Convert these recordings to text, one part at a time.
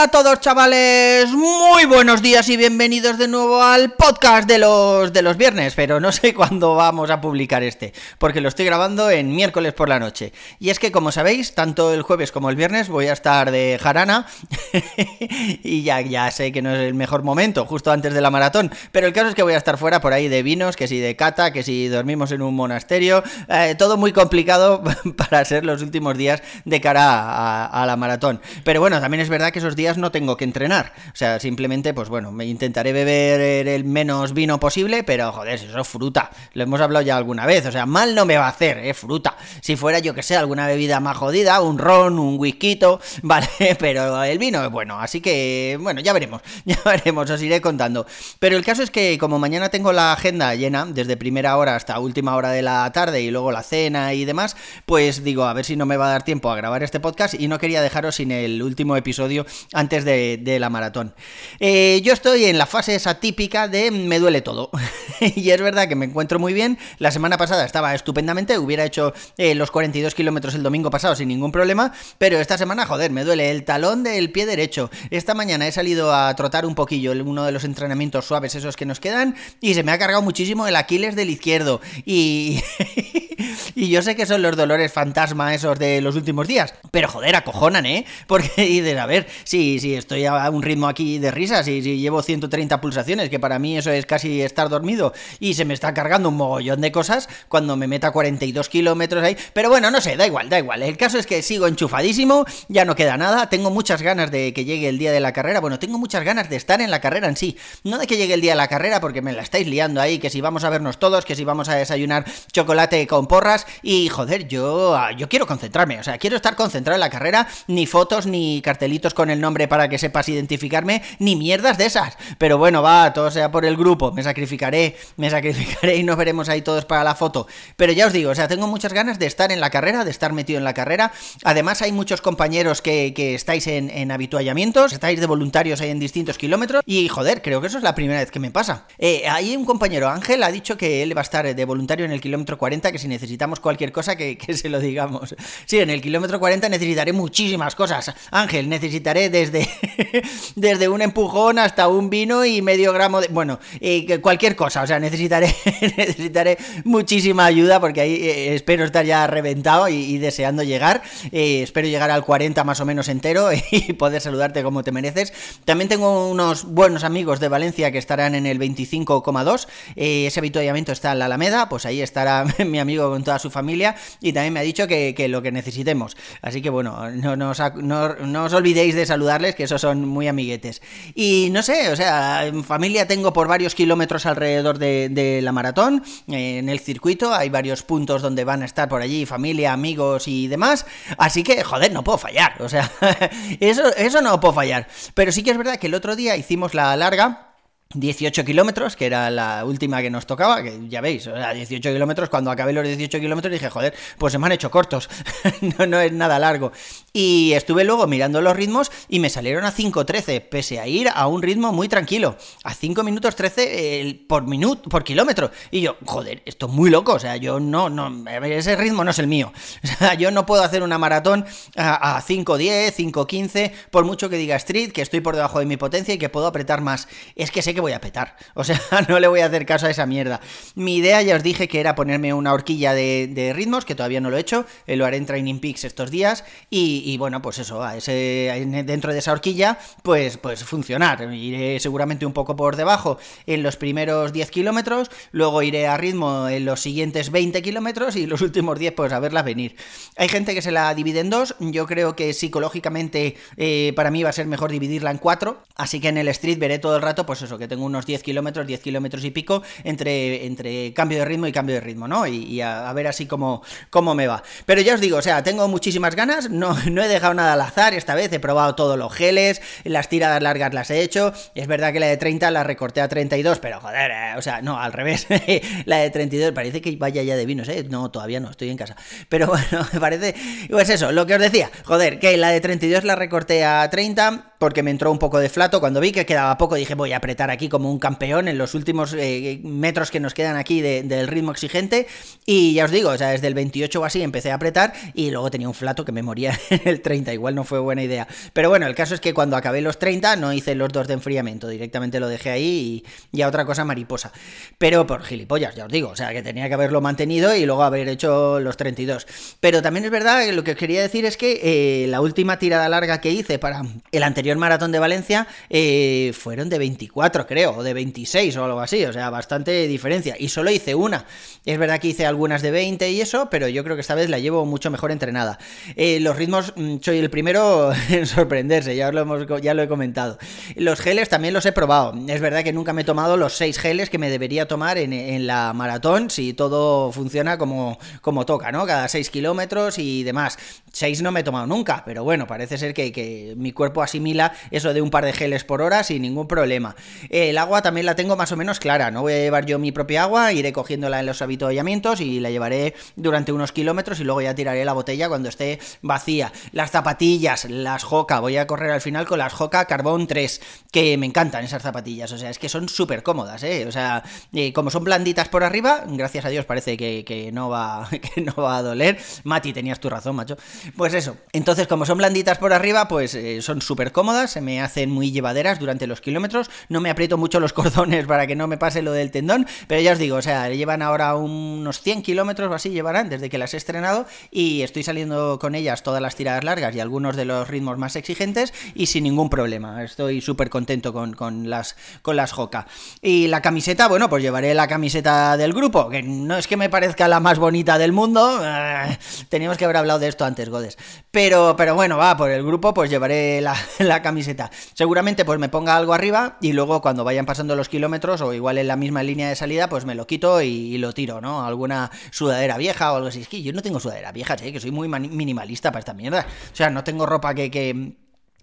Hola a todos chavales, muy buenos días y bienvenidos de nuevo al podcast de los de los viernes, pero no sé cuándo vamos a publicar este, porque lo estoy grabando en miércoles por la noche. Y es que como sabéis, tanto el jueves como el viernes voy a estar de jarana y ya, ya sé que no es el mejor momento, justo antes de la maratón, pero el caso es que voy a estar fuera por ahí de vinos, que si de cata, que si dormimos en un monasterio, eh, todo muy complicado para ser los últimos días de cara a, a la maratón. Pero bueno, también es verdad que esos días no tengo que entrenar. O sea, simplemente, pues bueno, me intentaré beber el menos vino posible, pero joder, si eso es fruta. Lo hemos hablado ya alguna vez. O sea, mal no me va a hacer, es fruta. Si fuera, yo que sé, alguna bebida más jodida, un ron, un whisky, vale, pero el vino es bueno. Así que, bueno, ya veremos. Ya veremos, os iré contando. Pero el caso es que, como mañana tengo la agenda llena, desde primera hora hasta última hora de la tarde y luego la cena y demás, pues digo, a ver si no me va a dar tiempo a grabar este podcast y no quería dejaros sin el último episodio antes de, la maratón. Eh, yo estoy en la fase esa típica de me duele todo. y es verdad que me encuentro muy bien. La semana pasada estaba estupendamente, hubiera hecho eh, los 42 kilómetros el domingo pasado sin ningún problema, pero esta semana, joder, me duele el talón del pie derecho. Esta mañana he salido a trotar un poquillo uno de los entrenamientos suaves esos que nos quedan y se me ha cargado muchísimo el Aquiles del izquierdo. Y, y yo sé que son los dolores fantasma esos de los últimos días, pero joder, acojonan, ¿eh? Porque dices, a ver, si, si estoy a un ritmo aquí de risas y si llevo 130 pulsaciones, que para mí eso es casi estar dormido, y se me está cargando un mogollón de cosas cuando me meta 42 kilómetros ahí. Pero bueno, no sé, da igual, da igual. El caso es que sigo enchufadísimo, ya no queda nada, tengo muchas ganas de que llegue el día de la carrera. Bueno, tengo muchas ganas de estar en la carrera en sí, no de que llegue el día de la carrera porque me la estáis liando ahí, que si vamos a vernos todos, que si vamos a desayunar chocolate con porras, y joder, yo, yo quiero concentrarme, o sea, quiero estar concentrado en la carrera, ni fotos, ni cartelitos con el nombre para que sepas identificarme, ni mierdas de esas. Pero bueno, va, todo sea por el grupo, me sacrificaré, me sacrificaré y nos veremos ahí todos para la foto. Pero ya os digo, o sea, tengo muchas ganas de estar en la carrera, de estar metido en la carrera. Además, hay muchos compañeros que, que estáis en, en, habituallamientos, estáis de voluntarios ahí en distintos kilómetros, y joder, creo que eso es la primera vez que me pasa. Eh, hay un compañero, Ángel, ha dicho que él va a estar de voluntario en el kilómetro 40, que si necesitamos cualquier cosa, que, se lo digamos. Sí, en el kilómetro 40 necesitaré muchísimas cosas. Ángel, necesitaré desde, desde un empujón hasta un vino y medio gramo de... Bueno, eh, cualquier cosa, o sea, necesitaré, necesitaré muchísima ayuda porque ahí eh, espero estar ya reventado y, y deseando llegar. Eh, espero llegar al 40 más o menos entero y poder saludarte como te mereces. También tengo unos buenos amigos de Valencia que estarán en el 25,2. Eh, ese avituallamiento está en la Alameda, pues ahí estará mi amigo con toda su familia y también me ha dicho que, que lo que necesitemos. Así que bueno, no, no, no, no os olvidéis de saludarles, que esos son muy amiguetes. Y no sé, o sea, en familia tengo por varios kilómetros alrededor de, de la maratón, en el circuito, hay varios puntos donde van a estar por allí, familia, amigos y demás. Así que, joder, no puedo fallar, o sea, eso, eso no puedo fallar. Pero sí que es verdad que el otro día hicimos la larga. 18 kilómetros, que era la última que nos tocaba, que ya veis, sea, 18 kilómetros, cuando acabé los 18 kilómetros dije, joder, pues se me han hecho cortos, no, es nada largo. Y estuve luego mirando los ritmos y me salieron a 5.13, pese a ir a un ritmo muy tranquilo, a 5 minutos 13 eh, por minuto, por kilómetro. Y yo, joder, esto es muy loco, o sea, yo no, no, ese ritmo no es el mío. O sea, yo no puedo hacer una maratón a, a 5.10, 5.15, por mucho que diga Street, que estoy por debajo de mi potencia y que puedo apretar más. Es que sé que voy a petar. O sea, no le voy a hacer caso a esa mierda. Mi idea, ya os dije que era ponerme una horquilla de, ritmos, que todavía no lo he hecho. Eh, lo haré en Training Peaks estos días. Y, bueno, pues eso, dentro de esa horquilla, pues, pues funcionar. Iré seguramente un poco por debajo en los primeros 10 kilómetros. Luego iré a ritmo en los siguientes 20 kilómetros. Y los últimos 10, pues a verla venir. Hay gente que se la divide en dos. Yo creo que psicológicamente eh, para mí va a ser mejor dividirla en cuatro. Así que en el street veré todo el rato, pues eso, que tengo unos 10 kilómetros, 10 kilómetros y pico entre, entre cambio de ritmo y cambio de ritmo, ¿no? Y, a, ver así cómo, cómo me va. Pero ya os digo, o sea, tengo muchísimas ganas, no, no he dejado nada al azar esta vez, he probado todos los geles, las tiradas largas las he hecho, es verdad que la de 30 la recorté a 32, pero joder, eh, o sea, no, al revés, la de 32 parece que vaya ya de vinos, ¿eh? No, todavía no, estoy en casa. Pero bueno, me parece, pues eso, lo que os decía, joder, que la de 32 la recorté a 30, porque me entró un poco de flato. Cuando vi que quedaba poco, dije, voy a apretar aquí como un campeón en los últimos eh, metros que nos quedan aquí del ritmo exigente. Y ya os digo, o sea, desde el 28 o así empecé a apretar y luego tenía un flato que me moría en el 30. Igual no fue buena idea. Pero bueno, el caso es que cuando acabé los 30 no hice los dos de enfriamiento, directamente lo dejé ahí y ya otra cosa mariposa. Pero por gilipollas, ya os digo, o sea, que tenía que haberlo mantenido y luego haber hecho los 32. Pero también es verdad que lo que os quería decir es que eh, la última tirada larga que hice para el anterior maratón de Valencia eh, fueron de 24, creo, o de 26 o algo así, o sea, bastante diferencia. Y solo hice una. Es verdad que hice algunas de 20 y eso, pero yo creo que esta vez la llevo mucho mejor entrenada. Eh, los ritmos, mm, soy el primero en sorprenderse, ya lo, hemos, ya lo he comentado. Los geles también los he probado. Es verdad que nunca me he tomado los 6 geles que me debería tomar en, la maratón si todo funciona como, como toca, ¿no? Cada 6 kilómetros y demás. 6 no me he tomado nunca, pero bueno, parece ser que mi cuerpo asimila eso de un par de geles por hora sin ningún problema. El agua también la tengo más o menos clara, no voy a llevar yo mi propia agua, iré cogiéndola en los habituallamientos y la llevaré durante unos kilómetros y luego ya tiraré la botella cuando esté vacía. Las zapatillas, las Joca, voy a correr al final con las Joca Carbón 3, que me encantan esas zapatillas, o sea, es que son súper cómodas, ¿eh? O sea, eh, como son blanditas por arriba, gracias a Dios parece que, no va, no va a doler. Mati, tenías tu razón, macho. Pues eso, entonces como son blanditas por arriba, pues eh, son súper cómodas se me hacen muy llevaderas durante los kilómetros, no me aprieto mucho los cordones para que no me pase lo del tendón, pero ya os digo, o sea, llevan ahora unos 100 kilómetros o así llevarán desde que las he estrenado y estoy saliendo con ellas todas las tiradas largas y algunos de los ritmos más exigentes y sin ningún problema, estoy súper contento con, las, con las Hoka. Y la camiseta, bueno, pues llevaré la camiseta del grupo, que no es que me parezca la más bonita del mundo, eh, teníamos que haber hablado de esto antes, Godes, pero, pero bueno, va, por el grupo pues llevaré la, la camiseta. Seguramente pues me ponga algo arriba y luego cuando vayan pasando los kilómetros o igual en la misma línea de salida pues me lo quito y, lo tiro, ¿no? Alguna sudadera vieja o algo así. Es que yo no tengo sudadera vieja, ¿eh? que soy muy minimalista para esta mierda. O sea, no tengo ropa que, que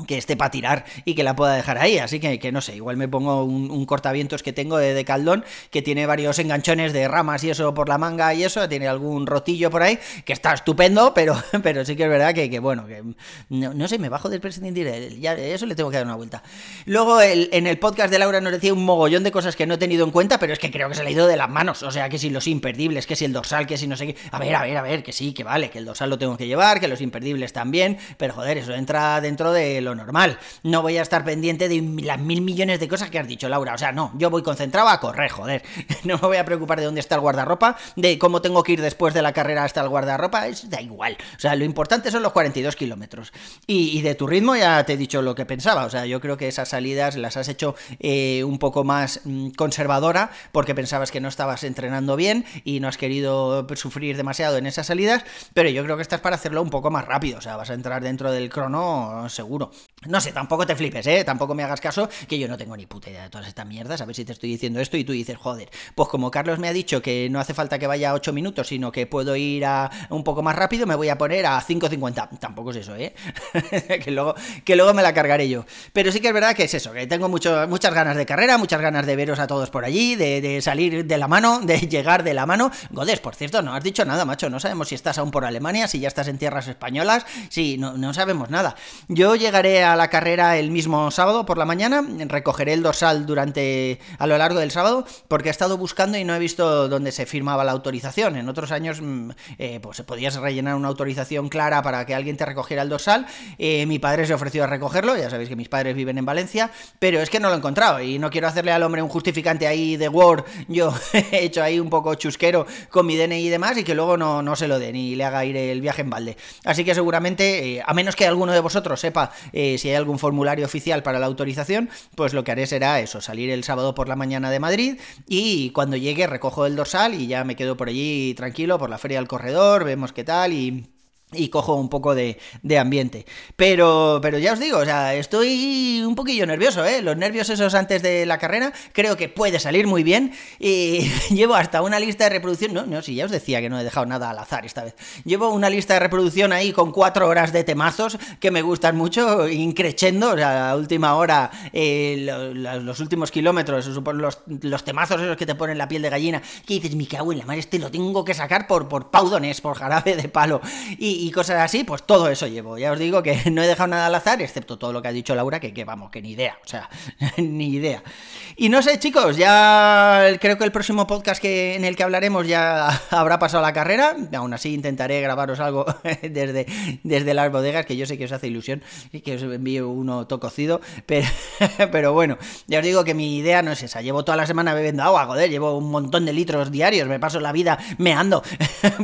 que esté para tirar y que la pueda dejar ahí. Así que, que no sé, igual me pongo un, cortavientos que tengo de, caldón que tiene varios enganchones de ramas y eso por la manga y eso, tiene algún rotillo por ahí, que está estupendo, pero, pero sí que es verdad que, bueno, que no, sé, me bajo del prescindir, ya eso le tengo que dar una vuelta. Luego en el podcast de Laura nos decía un mogollón de cosas que no he tenido en cuenta, pero es que creo que se le ha ido de las manos, o sea, que si los imperdibles, que si el dorsal, que si no sé qué, a ver, a ver, a ver, que sí, que vale, que el dorsal lo tengo que llevar, que los imperdibles también, pero joder, eso entra dentro de lo normal. No voy a estar pendiente de las mil millones de cosas que has dicho, Laura. O sea, no, yo voy concentrado a correr, joder. No me voy a preocupar de dónde está el guardarropa, de cómo tengo que ir después de la carrera hasta el guardarropa, es da igual. O sea, lo importante son los 42 kilómetros. Y, de tu ritmo ya te he dicho lo que pensaba. O sea, yo creo que esas salidas las has hecho eh, un poco más mm, conservadora porque pensabas que no estabas entrenando bien y no has querido sufrir demasiado en esas salidas, pero yo creo que estás para hacerlo un poco más rápido. O sea, vas a entrar dentro del crono seguro. No sé, tampoco te flipes, ¿eh? Tampoco me hagas caso, que yo no tengo ni puta idea de todas estas mierdas. A ver si te estoy diciendo esto y tú dices, joder, pues como Carlos me ha dicho que no hace falta que vaya a 8 minutos, sino que puedo ir a un poco más rápido, me voy a poner a 5.50. Tampoco es eso, ¿eh? que, luego, que luego me la cargaré yo. Pero sí que es verdad que es eso, que tengo muchas ganas de carrera, muchas ganas de veros a todos por allí, de, salir de la mano, de llegar de la mano. Godes, por cierto, no has dicho nada, macho. No sabemos si estás aún por Alemania, si ya estás en tierras españolas, si no, no sabemos nada. Yo llegaré a la carrera el mismo sábado por la mañana, recogeré el dorsal durante a lo largo del sábado porque he estado buscando y no he visto dónde se firmaba la autorización. En otros años mm, eh, pues podías rellenar una autorización clara para que alguien te recogiera el dorsal. Eh, mi padre se ofreció a recogerlo, ya sabéis que mis padres viven en Valencia, pero es que no lo he encontrado y no quiero hacerle al hombre un justificante ahí de Word, yo he hecho ahí un poco chusquero con mi DNI y demás y que luego no, no se lo den y le haga ir el viaje en balde. Así que seguramente, eh, a menos que alguno de vosotros sepa si hay algún formulario oficial para la autorización, pues lo que haré será eso, salir el sábado por la mañana de Madrid y cuando llegue recojo el dorsal y ya me quedo por allí tranquilo por la feria del corredor, vemos qué tal y y cojo un poco de, de, ambiente. Pero, pero ya os digo, o sea, estoy un poquillo nervioso, ¿eh? Los nervios esos antes de la carrera, creo que puede salir muy bien. Y llevo hasta una lista de reproducción. No, no, si ya os decía que no he dejado nada al azar esta vez. Llevo una lista de reproducción ahí con cuatro horas de temazos que me gustan mucho, increchendo. O sea, la última hora, eh, los, últimos kilómetros, los, los temazos esos que te ponen la piel de gallina, que dices, mi cago en la madre, este lo tengo que sacar por, por paudones, por jarabe de palo. Y, y, cosas así, pues todo eso llevo. Ya os digo que no he dejado nada al azar, excepto todo lo que ha dicho Laura, que, que vamos, que ni idea, o sea, ni idea. Y no sé, chicos, ya creo que el próximo podcast que, en el que hablaremos ya habrá pasado la carrera. Aún así intentaré grabaros algo desde, desde las bodegas, que yo sé que os hace ilusión y que os envío uno tococido, pero, pero bueno, ya os digo que mi idea no es esa. Llevo toda la semana bebiendo agua, joder, llevo un montón de litros diarios, me paso la vida meando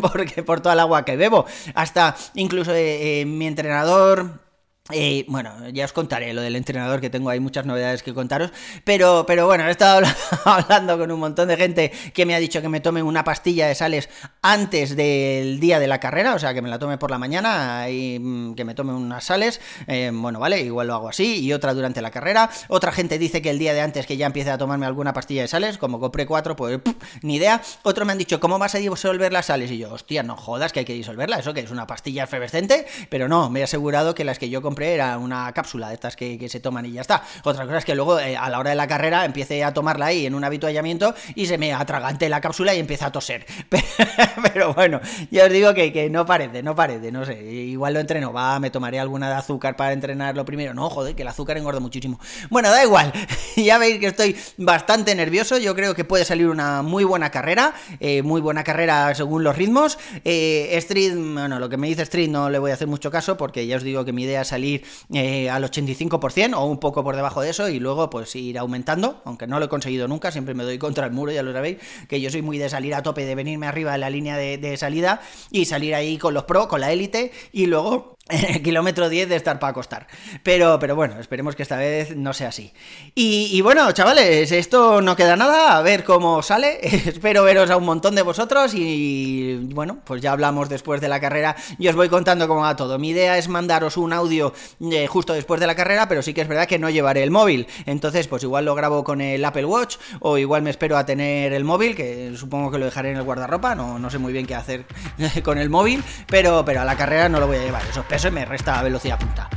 porque por toda el agua que bebo. Hasta incluso eh, eh, mi entrenador eh, bueno, ya os contaré lo del entrenador, que tengo ahí muchas novedades que contaros, pero, pero bueno, he estado hablando con un montón de gente que me ha dicho que me tome una pastilla de sales antes del día de la carrera, o sea, que me la tome por la mañana y mm, que me tome unas sales, eh, bueno, vale, igual lo hago así, y otra durante la carrera, otra gente dice que el día de antes que ya empiece a tomarme alguna pastilla de sales, como compré cuatro, pues ni idea, otro me han dicho, ¿cómo vas a disolver las sales? Y yo, hostia, no jodas que hay que disolverla, eso que es una pastilla efervescente, pero no, me he asegurado que las que yo compré era una cápsula de estas que, se toman y ya está. Otra cosa es que luego eh, a la hora de la carrera empiece a tomarla ahí en un habituallamiento y se me atragante la cápsula y empieza a toser. Pero bueno, ya os digo que, no parece, no parece, no sé. Igual lo entreno, va, me tomaré alguna de azúcar para entrenarlo primero. No, joder, que el azúcar engorda muchísimo. Bueno, da igual. ya veis que estoy bastante nervioso. Yo creo que puede salir una muy buena carrera. Eh, muy buena carrera según los ritmos. Eh, Street, bueno, lo que me dice Street no le voy a hacer mucho caso porque ya os digo que mi idea es salir eh, al 85% o un poco por debajo de eso y luego pues ir aumentando, aunque no lo he conseguido nunca, siempre me doy contra el muro, ya lo sabéis, que yo soy muy de salir a tope, de venirme arriba en la línea de, de salida y salir ahí con los pro, con la élite y luego kilómetro 10 de estar para acostar. Pero, pero bueno, esperemos que esta vez no sea así. Y, bueno, chavales, esto no queda nada, a ver cómo sale. Espero veros a un montón de vosotros y bueno, pues ya hablamos después de la carrera y os voy contando cómo va todo. Mi idea es mandaros un audio eh, justo después de la carrera, pero sí que es verdad que no llevaré el móvil. Entonces, pues igual lo grabo con el Apple Watch o igual me espero a tener el móvil, que supongo que lo dejaré en el guardarropa, no, no sé muy bien qué hacer con el móvil, pero, pero a la carrera no lo voy a llevar. Eso eso me resta velocidad punta.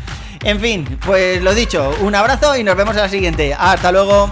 En fin, pues lo dicho, un abrazo y nos vemos en la siguiente. Hasta luego.